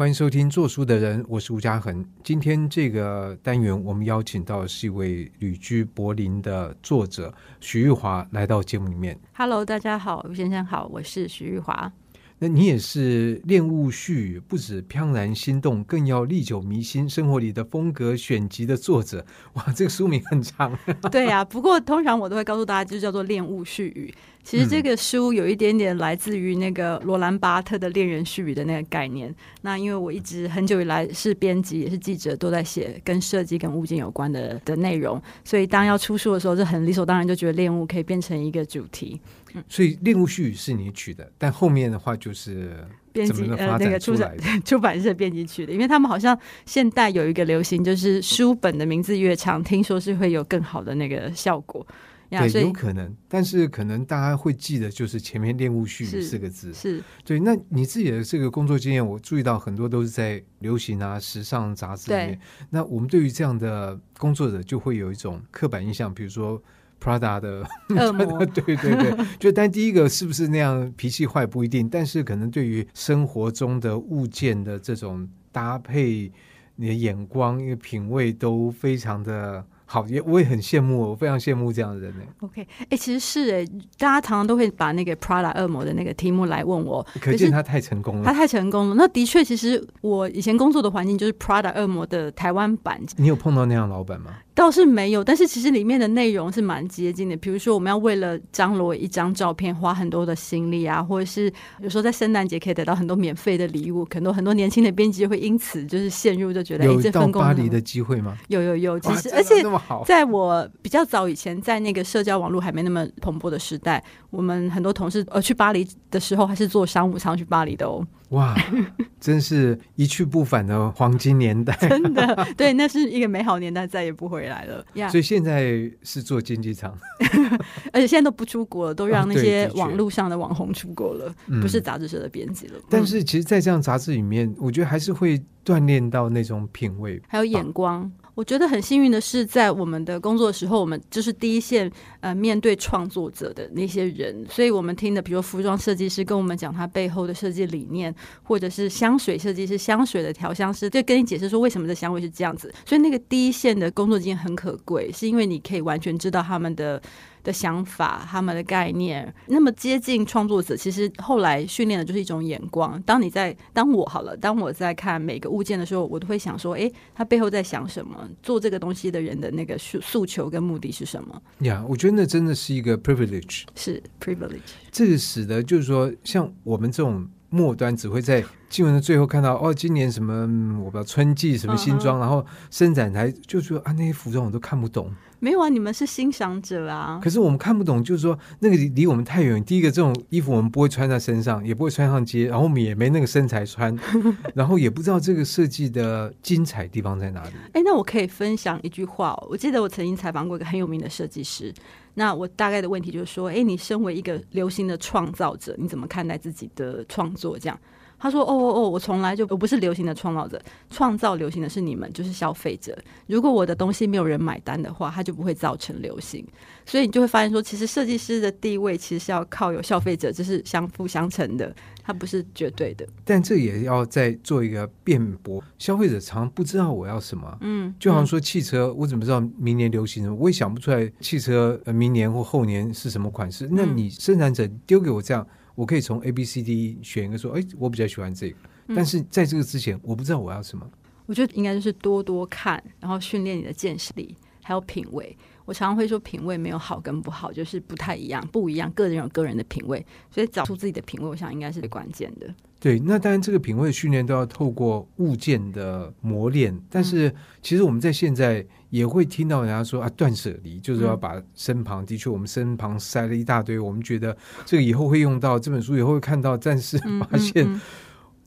欢迎收听做书的人，我是吴嘉恒。今天这个单元，我们邀请到的是一位旅居柏林的作者许玉华来到节目里面。Hello，大家好，吴先生好，我是许玉华。那你也是恋物絮语，不止怦然心动，更要历久弥新，生活里的风格选集的作者。哇，这个书名很长。对呀、啊，不过通常我都会告诉大家，就叫做恋物絮语。其实这个书有一点点来自于那个罗兰巴特的恋人絮语的那个概念。那因为我一直很久以来是编辑也是记者，都在写跟设计跟物件有关的的内容，所以当要出书的时候，就很理所当然就觉得恋物可以变成一个主题。所以恋物絮语是你取的，但后面的话就是编辑呃那个出版 出版社编辑取的，因为他们好像现代有一个流行，就是书本的名字越长，听说是会有更好的那个效果。对，有可能，但是可能大家会记得就是前面“恋物序语”四个字。是，是对。那你自己的这个工作经验，我注意到很多都是在流行啊、时尚杂志里面。那我们对于这样的工作者，就会有一种刻板印象，比如说。Prada 的恶魔，对 对对，就但第一个是不是那样脾气坏不一定，但是可能对于生活中的物件的这种搭配，你的眼光、一个品味都非常的。好，也我也很羡慕，我非常羡慕这样的人呢。OK，哎、欸，其实是哎、欸，大家常常都会把那个 Prada 恶魔的那个题目来问我，可见他太成功了。他太成功了。那的确，其实我以前工作的环境就是 Prada 恶魔的台湾版。你有碰到那样老板吗？倒是没有，但是其实里面的内容是蛮接近的。比如说，我们要为了张罗一张照片，花很多的心力啊，或者是有时候在圣诞节可以得到很多免费的礼物，很多很多年轻的编辑会因此就是陷入，就觉得有到巴黎的机会吗？有有有，其实而且在我比较早以前，在那个社交网络还没那么蓬勃的时代，我们很多同事呃去巴黎的时候，还是坐商务舱去巴黎的哦。哇，真是一去不返的黄金年代！真的，对，那是一个美好年代，再也不回来了。所以现在是做经济舱，而且现在都不出国了，都让那些网络上的网红出国了，不是杂志社的编辑了。但是，其实，在这样杂志里面，我觉得还是会锻炼到那种品味，还有眼光。我觉得很幸运的是，在我们的工作的时候，我们就是第一线呃面对创作者的那些人，所以我们听的，比如服装设计师跟我们讲他背后的设计理念，或者是香水设计师、香水的调香师，就跟你解释说为什么这香味是这样子。所以那个第一线的工作经验很可贵，是因为你可以完全知道他们的。的想法，他们的概念，那么接近创作者，其实后来训练的就是一种眼光。当你在当我好了，当我在看每个物件的时候，我都会想说，诶，他背后在想什么？做这个东西的人的那个诉诉求跟目的是什么？呀，我觉得那真的是一个 privilege，是 privilege。这个使得就是说，像我们这种末端只会在新闻的最后看到，哦，今年什么我不知道春季什么新装，嗯、然后伸展台就说啊，那些服装我都看不懂。没有啊，你们是欣赏者啊。可是我们看不懂，就是说那个离我们太远。第一个，这种衣服我们不会穿在身上，也不会穿上街，然后我们也没那个身材穿，然后也不知道这个设计的精彩地方在哪里。哎，那我可以分享一句话哦。我记得我曾经采访过一个很有名的设计师。那我大概的问题就是说，哎，你身为一个流行的创造者，你怎么看待自己的创作？这样。他说：“哦哦哦，我从来就我不是流行的创造者，创造流行的是你们，就是消费者。如果我的东西没有人买单的话，它就不会造成流行。所以你就会发现说，其实设计师的地位其实是要靠有消费者，这是相辅相成的，它不是绝对的。但这也要再做一个辩驳，消费者常不知道我要什么。嗯，就好像说汽车，我怎么知道明年流行什么？我也想不出来汽车明年或后年是什么款式。那你生产者丢给我这样。”我可以从 A、B、C、D 选一个说，哎，我比较喜欢这个。但是在这个之前，我不知道我要什么。我觉得应该就是多多看，然后训练你的见识力，还有品味。我常常会说，品味没有好跟不好，就是不太一样，不一样。个人有个人的品味，所以找出自己的品味，我想应该是最关键的。对，那当然这个品味训练都要透过物件的磨练。但是其实我们在现在。也会听到人家说啊，断舍离就是要把身旁，的确我们身旁塞了一大堆，我们觉得这个以后会用到，这本书以后会看到，但是 发现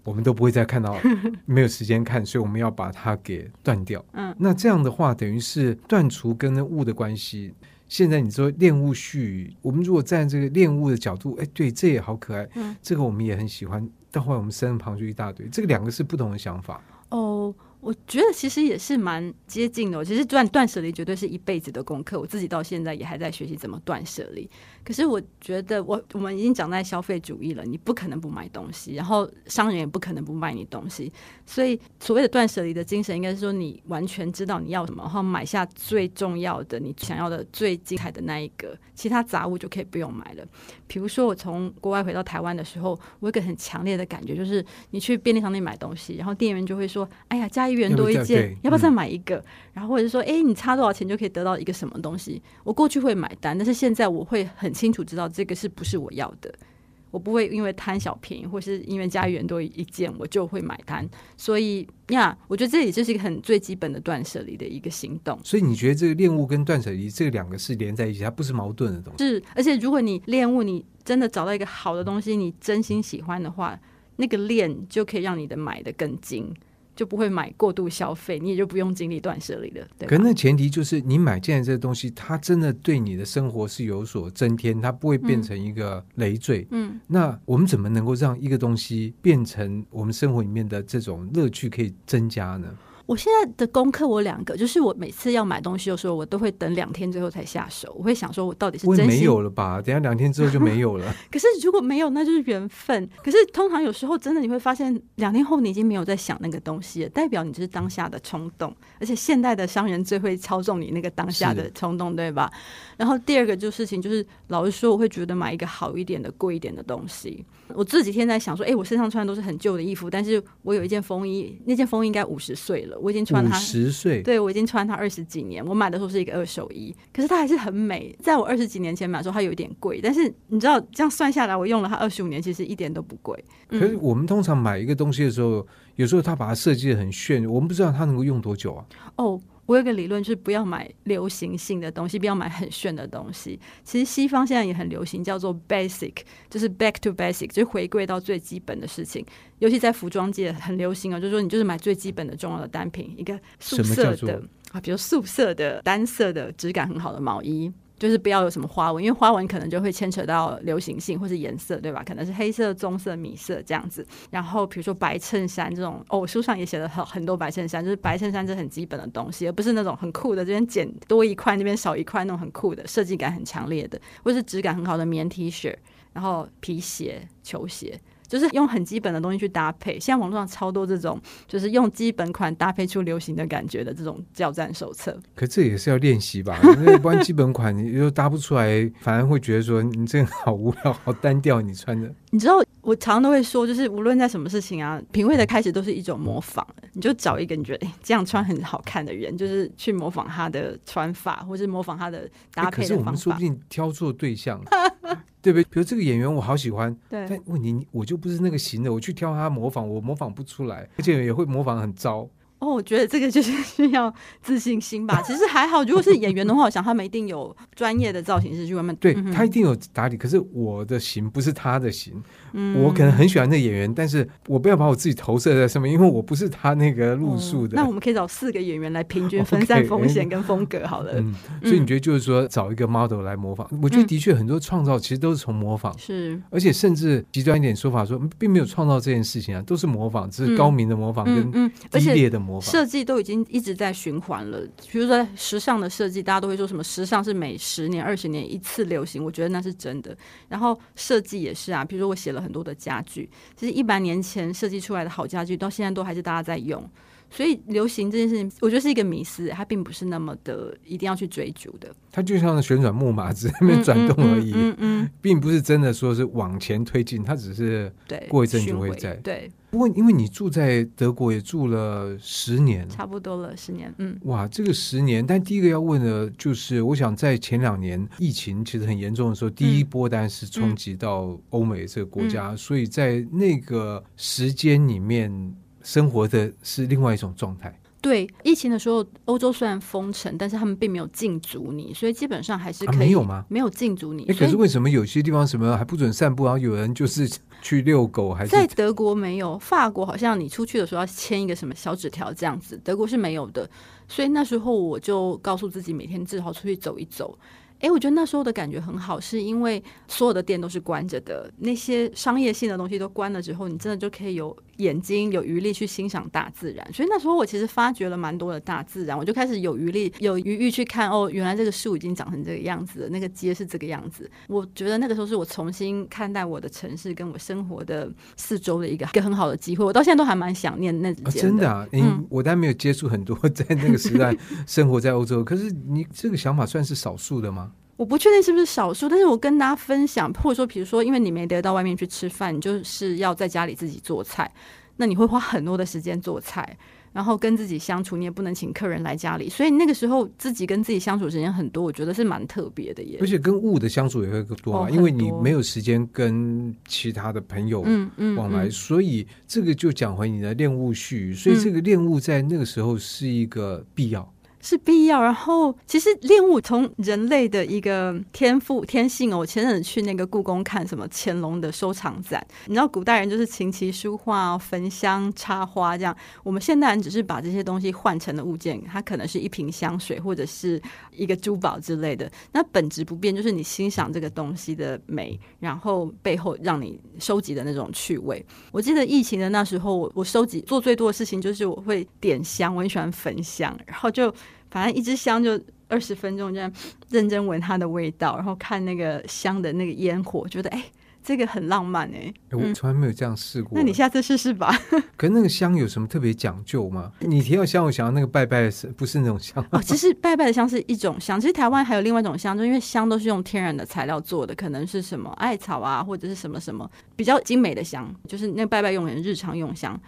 我们都不会再看到，没有时间看，所以我们要把它给断掉。嗯，那这样的话，等于是断除跟物的关系。现在你说恋物絮语，我们如果站这个恋物的角度，哎，对，这也好可爱，这个我们也很喜欢。但后来我们身旁就一大堆，这个两个是不同的想法。哦。我觉得其实也是蛮接近的。其实断断舍离绝对是一辈子的功课，我自己到现在也还在学习怎么断舍离。可是我觉得我，我们已经长在消费主义了，你不可能不买东西，然后商人也不可能不卖你东西。所以所谓的断舍离的精神，应该是说你完全知道你要什么，然后买下最重要的、你想要的最精彩的那一个，其他杂物就可以不用买了。比如说我从国外回到台湾的时候，我有一个很强烈的感觉，就是你去便利商店买东西，然后店员就会说：“哎呀，加一元多一件，要不要再买一个？”嗯、然后或者是说：“哎，你差多少钱就可以得到一个什么东西？”我过去会买单，但是现在我会很清楚知道这个是不是我要的。我不会因为贪小便宜，或是因为加一元多一件，我就会买单。所以呀，我觉得这里就是一个很最基本的断舍离的一个行动。所以你觉得这个恋物跟断舍离这两个是连在一起，它不是矛盾的东西。是，而且如果你恋物，你真的找到一个好的东西，你真心喜欢的话，那个恋就可以让你的买的更精。就不会买过度消费，你也就不用经历断舍离了。对，可是那前提就是你买进来这个东西，它真的对你的生活是有所增添，它不会变成一个累赘。嗯，那我们怎么能够让一个东西变成我们生活里面的这种乐趣可以增加呢？我现在的功课，我两个就是我每次要买东西的时候，我都会等两天，之后才下手。我会想说，我到底是真没有了吧？等下两天之后就没有了。可是如果没有，那就是缘分。可是通常有时候真的你会发现，两天后你已经没有在想那个东西了，代表你就是当下的冲动。而且现代的商人最会操纵你那个当下的冲动，对吧？然后第二个就事情就是，老实说，我会觉得买一个好一点的、贵一点的东西。我这几天在想说，哎、欸，我身上穿的都是很旧的衣服，但是我有一件风衣，那件风衣应该五十岁了，我已经穿它十岁，对，我已经穿它二十几年。我买的时候是一个二手衣，可是它还是很美。在我二十几年前买的时候，它有一点贵，但是你知道，这样算下来，我用了它二十五年，其实一点都不贵。可是我们通常买一个东西的时候，有时候它把它设计的很炫，我们不知道它能够用多久啊。哦。我有个理论，就是不要买流行性的东西，不要买很炫的东西。其实西方现在也很流行，叫做 basic，就是 back to basic，就是回归到最基本的事情。尤其在服装界很流行哦，就是说你就是买最基本的重要的单品，一个素色的啊，比如素色的单色的质感很好的毛衣。就是不要有什么花纹，因为花纹可能就会牵扯到流行性或是颜色，对吧？可能是黑色、棕色、米色这样子。然后比如说白衬衫这种，哦，书上也写了很很多白衬衫，就是白衬衫这很基本的东西，而不是那种很酷的这边剪多一块那边少一块那种很酷的设计感很强烈的，或是质感很好的棉 T 恤，然后皮鞋、球鞋。就是用很基本的东西去搭配，现在网络上超多这种，就是用基本款搭配出流行的感觉的这种教战手册。可这也是要练习吧？因为不然基本款你又搭不出来，反而会觉得说你这个好无聊、好单调。你穿的，你知道我常常都会说，就是无论在什么事情啊，品味的开始都是一种模仿。你就找一个你觉得、欸、这样穿很好看的人，就是去模仿他的穿法，或是模仿他的搭配的方法。可是我们说不定挑错对象。对不对？比如这个演员我好喜欢，对，但问题我就不是那个型的，我去挑他模仿，我模仿不出来，而且也会模仿很糟。哦，我觉得这个就是需要自信心吧。其实还好，如果是演员的话，我想他们一定有专业的造型师去外面对、嗯、他一定有打理。可是我的型不是他的型，嗯、我可能很喜欢那个演员，但是我不要把我自己投射在上面，因为我不是他那个路数的、哦。那我们可以找四个演员来平均分散风险跟风格好了。Okay, 嗯，所以你觉得就是说找一个 model 来模仿？嗯、我觉得的确很多创造其实都是从模仿，是，而且甚至极端一点说法说，并没有创造这件事情啊，都是模仿，只是高明的模仿跟激烈的模仿，设计都已经。一直在循环了，比如说时尚的设计，大家都会说什么时尚是每十年、二十年一次流行，我觉得那是真的。然后设计也是啊，比如说我写了很多的家具，其实一百年前设计出来的好家具，到现在都还是大家在用。所以流行这件事情，我觉得是一个迷思，它并不是那么的一定要去追逐的。它就像旋转木马，只在那边转动而已，嗯嗯，并不是真的说是往前推进，它只是对过一阵就会在。对，不过因为你住在德国也住了十年，差不多了十年，嗯，哇，这个十年，但第一个要问的就是，我想在前两年疫情其实很严重的时候，第一波当然是冲击到欧美这个国家，所以在那个时间里面。生活的是另外一种状态。对，疫情的时候，欧洲虽然封城，但是他们并没有禁足你，所以基本上还是可以。啊、没有吗？没有禁足你。可是为什么有些地方什么还不准散步？然后有人就是去遛狗，还是在德国没有？法国好像你出去的时候要签一个什么小纸条这样子，德国是没有的。所以那时候我就告诉自己，每天至少出去走一走。哎，我觉得那时候的感觉很好，是因为所有的店都是关着的，那些商业性的东西都关了之后，你真的就可以有眼睛有余力去欣赏大自然。所以那时候我其实发掘了蛮多的大自然，我就开始有余力有余欲去看哦，原来这个树已经长成这个样子了，那个街是这个样子。我觉得那个时候是我重新看待我的城市跟我生活的四周的一个 一个很好的机会。我到现在都还蛮想念那。真的啊，嗯，我当然没有接触很多 在那个时代生活在欧洲，可是你这个想法算是少数的吗？我不确定是不是少数，但是我跟大家分享，或者说，比如说，因为你没得到外面去吃饭，你就是要在家里自己做菜，那你会花很多的时间做菜，然后跟自己相处，你也不能请客人来家里，所以那个时候自己跟自己相处时间很多，我觉得是蛮特别的耶。而且跟物的相处也会更多啊，哦、因为你没有时间跟其他的朋友往来，嗯嗯嗯、所以这个就讲回你的恋物絮，所以这个恋物在那个时候是一个必要。是必要，然后其实恋物从人类的一个天赋天性哦。我前阵子去那个故宫看什么乾隆的收藏展，你知道古代人就是琴棋书画、焚香插花这样，我们现代人只是把这些东西换成了物件，它可能是一瓶香水或者是一个珠宝之类的，那本质不变，就是你欣赏这个东西的美，然后背后让你收集的那种趣味。我记得疫情的那时候，我我收集做最多的事情就是我会点香，我很喜欢焚香，然后就。反正一支香就二十分钟，这样认真闻它的味道，然后看那个香的那个烟火，觉得哎，这个很浪漫哎。我从来没有这样试过。那你下次试试吧。可是那个香有什么特别讲究吗？你提到香，我想到那个拜拜的是不是那种香？哦，其实拜拜的香是一种香。其实台湾还有另外一种香，就因为香都是用天然的材料做的，可能是什么艾草啊，或者是什么什么比较精美的香，就是那拜拜用的日常用香。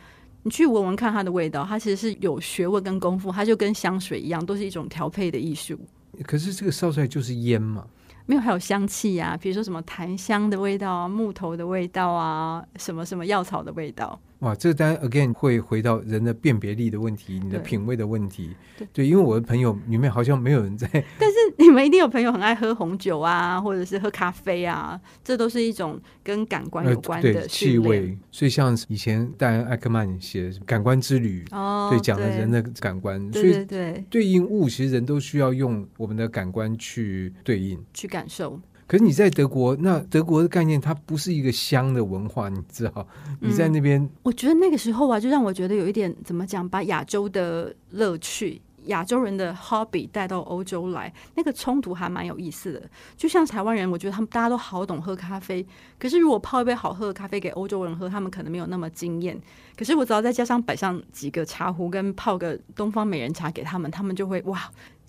你去闻闻看它的味道，它其实是有学问跟功夫，它就跟香水一样，都是一种调配的艺术。可是这个烧出来就是烟嘛？没有，还有香气呀、啊，比如说什么檀香的味道啊，木头的味道啊，什么什么药草的味道。哇，这个当然 again 会回到人的辨别力的问题，你的品味的问题。对，对，因为我的朋友里面好像没有人在。但是你们一定有朋友很爱喝红酒啊，或者是喝咖啡啊，这都是一种跟感官有关的、呃、气味。所以像以前戴恩艾克曼写《感官之旅》哦，对，讲了人的感官。对对对，所以对应物，其实人都需要用我们的感官去对应、去感受。可是你在德国，那德国的概念它不是一个香的文化，你知道？你在那边、嗯，我觉得那个时候啊，就让我觉得有一点怎么讲，把亚洲的乐趣、亚洲人的 hobby 带到欧洲来，那个冲突还蛮有意思的。就像台湾人，我觉得他们大家都好懂喝咖啡，可是如果泡一杯好喝的咖啡给欧洲人喝，他们可能没有那么惊艳。可是我只要再加上摆上几个茶壶，跟泡个东方美人茶给他们，他们就会哇。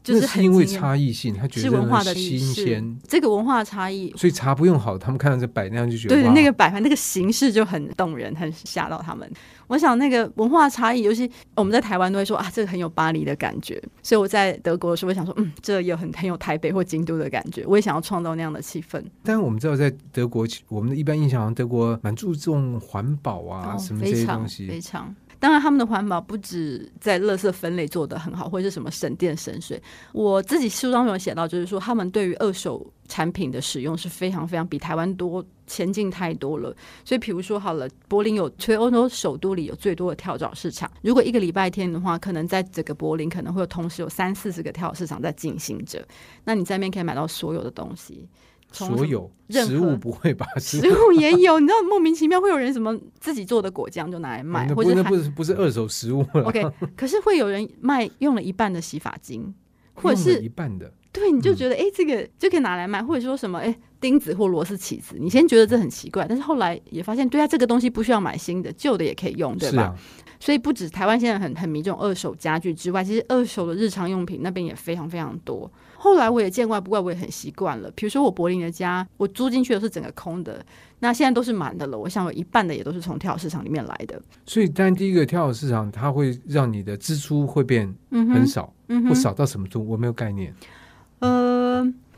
就是，因为差异性，他觉得是文化的新鲜，这个文化差异，所以茶不用好，他们看到这摆那样就觉得，对，哇那个摆盘那个形式就很动人，很吓到他们。我想那个文化差异，尤其我们在台湾都会说啊，这个很有巴黎的感觉。所以我在德国的时候，我想说，嗯，这也很很有台北或京都的感觉。我也想要创造那样的气氛。但是我们知道，在德国，我们的一般印象德国蛮注重环保啊，哦、什么这些东西，非常。非常当然，他们的环保不止在垃圾分类做得很好，或者是什么省电省水。我自己书当中有写到，就是说他们对于二手产品的使用是非常非常比台湾多前进太多了。所以，比如说好了，柏林有全欧洲首都里有最多的跳蚤市场。如果一个礼拜天的话，可能在整个柏林可能会有同时有三四十个跳蚤市场在进行着。那你在那边可以买到所有的东西。所有食物不会吧？食物也 有，你知道莫名其妙会有人什么自己做的果酱就拿来卖，或者那不是不是二手食物了。OK，可是会有人卖用了一半的洗发精，或者是一半的，对，你就觉得哎、嗯，这个就可以拿来卖，或者说什么哎，钉子或螺丝起子，你先觉得这很奇怪，但是后来也发现，对啊，这个东西不需要买新的，旧的也可以用，对吧？啊、所以不止台湾现在很很迷这种二手家具之外，其实二手的日常用品那边也非常非常多。后来我也见怪不怪，我也很习惯了。比如说我柏林的家，我租进去的是整个空的，那现在都是满的了。我想有一半的也都是从跳蚤市场里面来的。所以，当然第一个跳蚤市场，它会让你的支出会变很少，或少到什么度，我没有概念。呃。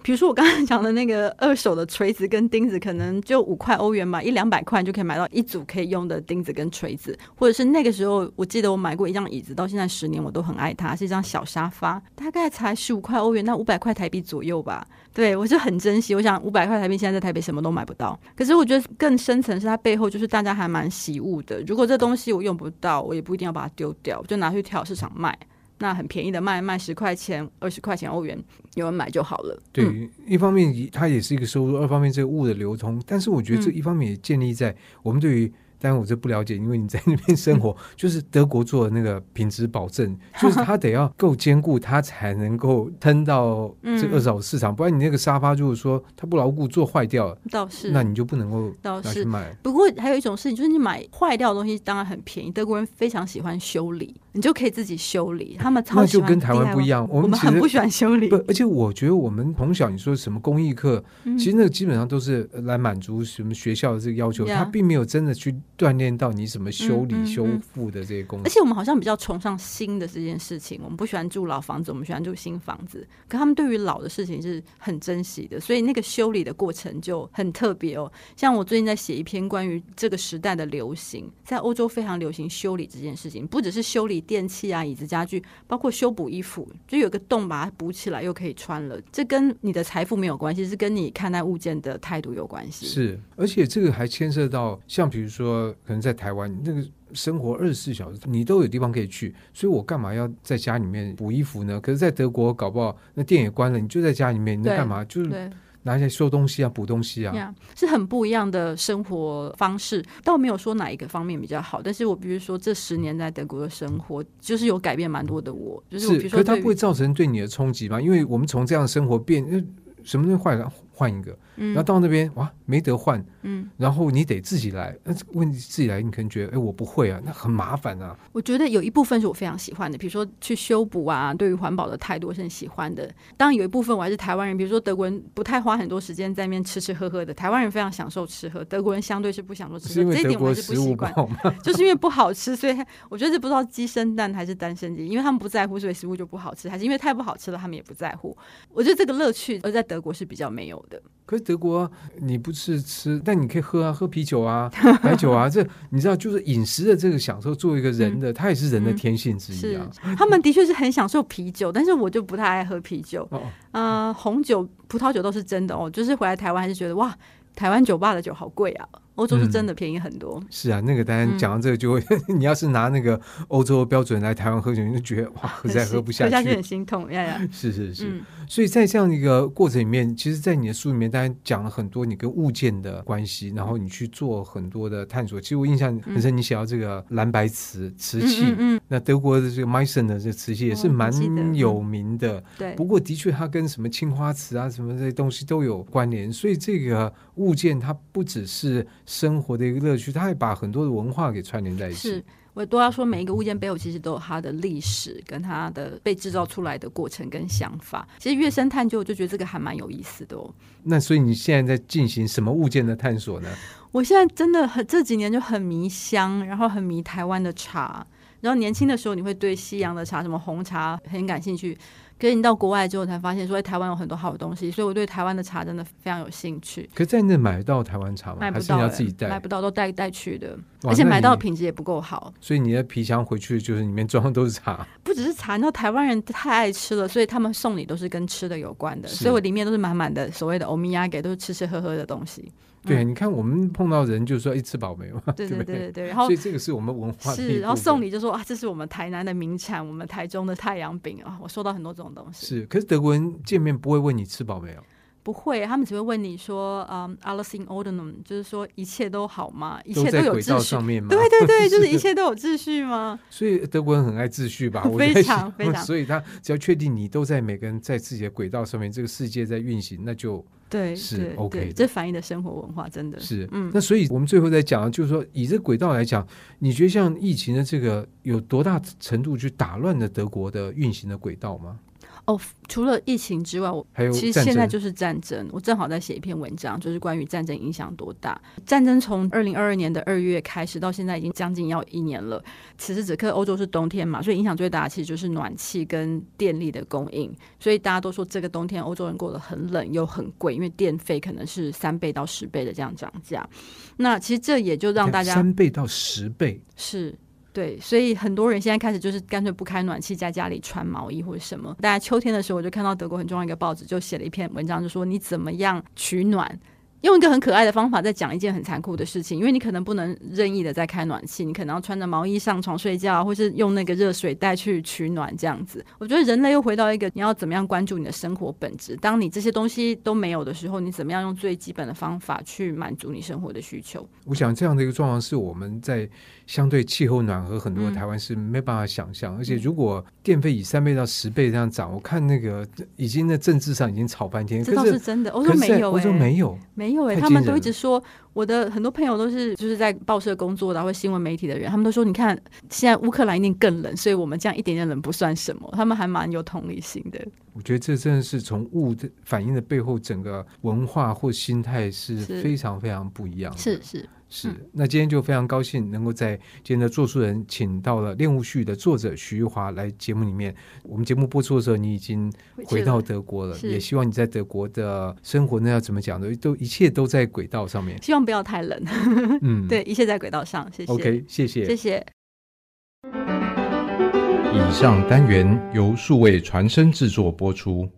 比如说我刚才讲的那个二手的锤子跟钉子，可能就五块欧元吧，一两百块就可以买到一组可以用的钉子跟锤子，或者是那个时候我记得我买过一张椅子，到现在十年我都很爱它，是一张小沙发，大概才十五块欧元，那五百块台币左右吧。对，我就很珍惜，我想五百块台币现在在台北什么都买不到。可是我觉得更深层是它背后就是大家还蛮喜物的。如果这东西我用不到，我也不一定要把它丢掉，就拿去跳市场卖。那很便宜的卖卖十块钱、二十块钱欧元，有人买就好了。对，嗯、一方面它也是一个收入，二方面这个物的流通，但是我觉得这一方面也建立在我们对于。当然我这不了解，因为你在那边生活，就是德国做的那个品质保证，就是它得要够坚固，它才能够撑到这二手市场，不然你那个沙发就是说它不牢固，做坏掉了，倒是，那你就不能够倒是买。不过还有一种事情，就是你买坏掉的东西当然很便宜，德国人非常喜欢修理，你就可以自己修理。他们超喜欢，那就跟台湾不一样，我们很不喜欢修理。不，而且我觉得我们从小你说什么公益课，其实那个基本上都是来满足什么学校的这个要求，他并没有真的去锻炼到你。什么修理、修复的这些工作，而且我们好像比较崇尚新的这件事情。我们不喜欢住老房子，我们喜欢住新房子。可他们对于老的事情是很珍惜的，所以那个修理的过程就很特别哦。像我最近在写一篇关于这个时代的流行，在欧洲非常流行修理这件事情，不只是修理电器啊、椅子、家具，包括修补衣服，就有个洞把它补起来又可以穿了。这跟你的财富没有关系，是跟你看待物件的态度有关系。是，而且这个还牵涉到，像比如说，可能在台湾。那个生活二十四小时，你都有地方可以去，所以我干嘛要在家里面补衣服呢？可是，在德国搞不好那店也关了，你就在家里面，你干嘛？就是拿来修东西啊、补东西啊，yeah, 是很不一样的生活方式。倒没有说哪一个方面比较好，但是我比如说这十年在德国的生活，就是有改变蛮多的我。就是可是它不会造成对你的冲击吗？因为我们从这样的生活变，什么东西坏了换一个。然后到那边哇，没得换，嗯，然后你得自己来。那问题自己来，你可能觉得，哎，我不会啊，那很麻烦啊。我觉得有一部分是我非常喜欢的，比如说去修补啊，对于环保的态度我是很喜欢的。当然有一部分我还是台湾人，比如说德国人不太花很多时间在那边吃吃喝喝的，台湾人非常享受吃喝，德国人相对是不享受吃喝，这一点我还是不习惯，就是因为不好吃，所以我觉得这不知道鸡生蛋还是蛋生鸡，因为他们不在乎，所以食物就不好吃，还是因为太不好吃了，他们也不在乎。我觉得这个乐趣而在德国是比较没有的。可是德国。你不是吃，但你可以喝啊，喝啤酒啊，白酒啊，这你知道，就是饮食的这个享受，作为一个人的，他、嗯、也是人的天性之一啊。他们的确是很享受啤酒，但是我就不太爱喝啤酒。哦，呃，红酒、葡萄酒都是真的哦，就是回来台湾还是觉得哇，台湾酒吧的酒好贵啊。欧洲是真的便宜很多。嗯、是啊，那个当然讲到这个就会，嗯、你要是拿那个欧洲标准来台湾喝酒，你就觉得哇，实在 喝不下去，喝下去很心痛呀呀。是是是，嗯、所以在这样一个过程里面，其实，在你的书里面，当然讲了很多你跟物件的关系，然后你去做很多的探索。其实我印象很深，你写到这个蓝白瓷瓷器，嗯，那德国的这个 Meissen 的这个瓷器也是蛮有名的。对、嗯，不过的确它跟什么青花瓷啊什么这些东西都有关联，所以这个物件它不只是。生活的一个乐趣，他还把很多的文化给串联在一起。是，我都要说，每一个物件背后其实都有它的历史，跟它的被制造出来的过程跟想法。其实越深探究，我就觉得这个还蛮有意思的哦。那所以你现在在进行什么物件的探索呢？我现在真的很这几年就很迷香，然后很迷台湾的茶。然后年轻的时候，你会对西洋的茶，什么红茶很感兴趣。可是你到国外之后才发现，说台湾有很多好东西，所以我对台湾的茶真的非常有兴趣。可是在那买到台湾茶吗？买不到，要自己带？买不到，都带带去的，而且买到的品质也不够好。所以你的皮箱回去就是里面装的都是茶，不只是茶。你知道台湾人太爱吃了，所以他们送礼都是跟吃的有关的，所以我里面都是满满的所谓的欧米亚给，都是吃吃喝喝的东西。对，你看我们碰到人就说哎吃饱没有？对对对对对。然后，所以这个是我们文化是，然后送礼就说啊，这是我们台南的名产，我们台中的太阳饼啊。我收到很多这种东西。是，可是德国人见面不会问你吃饱没有？不会，他们只会问你说，嗯，alles in Ordnung，就是说一切都好吗？一切都有秩序？吗？对对对，就是一切都有秩序吗？所以德国人很爱秩序吧？非常非常。所以他只要确定你都在每个人在自己的轨道上面，这个世界在运行，那就。对，是 OK，这反映的生活文化真的是，嗯，那所以我们最后再讲，就是说以这个轨道来讲，你觉得像疫情的这个有多大程度去打乱了德国的运行的轨道吗？哦，除了疫情之外，我还有其实现在就是战争。我正好在写一篇文章，就是关于战争影响多大。战争从二零二二年的二月开始，到现在已经将近要一年了。此时此刻，欧洲是冬天嘛，所以影响最大的其实就是暖气跟电力的供应。所以大家都说，这个冬天欧洲人过得很冷又很贵，因为电费可能是三倍到十倍的这样涨价。那其实这也就让大家三倍到十倍是。对，所以很多人现在开始就是干脆不开暖气，在家里穿毛衣或者什么。大家秋天的时候，我就看到德国很重要一个报纸，就写了一篇文章，就说你怎么样取暖，用一个很可爱的方法在讲一件很残酷的事情，因为你可能不能任意的在开暖气，你可能要穿着毛衣上床睡觉，或是用那个热水袋去取暖这样子。我觉得人类又回到一个你要怎么样关注你的生活本质。当你这些东西都没有的时候，你怎么样用最基本的方法去满足你生活的需求？我想这样的一个状况是我们在相对气候暖和很多的台湾是没办法想象，嗯、而且如果电费以三倍到十倍这样涨，我看那个已经在政治上已经吵半天。这倒是真的，我说没有、欸，欧洲没有，没有哎、欸，他们都一直说。我的很多朋友都是就是在报社工作的，或新闻媒体的人，他们都说，你看现在乌克兰一定更冷，所以我们这样一点点冷不算什么。他们还蛮有同理心的。我觉得这真的是从物的反应的背后，整个文化或心态是非常非常不一样的。是是。是，那今天就非常高兴能够在今天的作书人请到了《恋物序》的作者徐玉华来节目里面。我们节目播出的时候，你已经回到德国了，也希望你在德国的生活呢，要怎么讲呢？都一切都在轨道上面。希望不要太冷。嗯，对，一切在轨道上。谢谢。OK，谢谢，谢谢。以上单元由数位传声制作播出。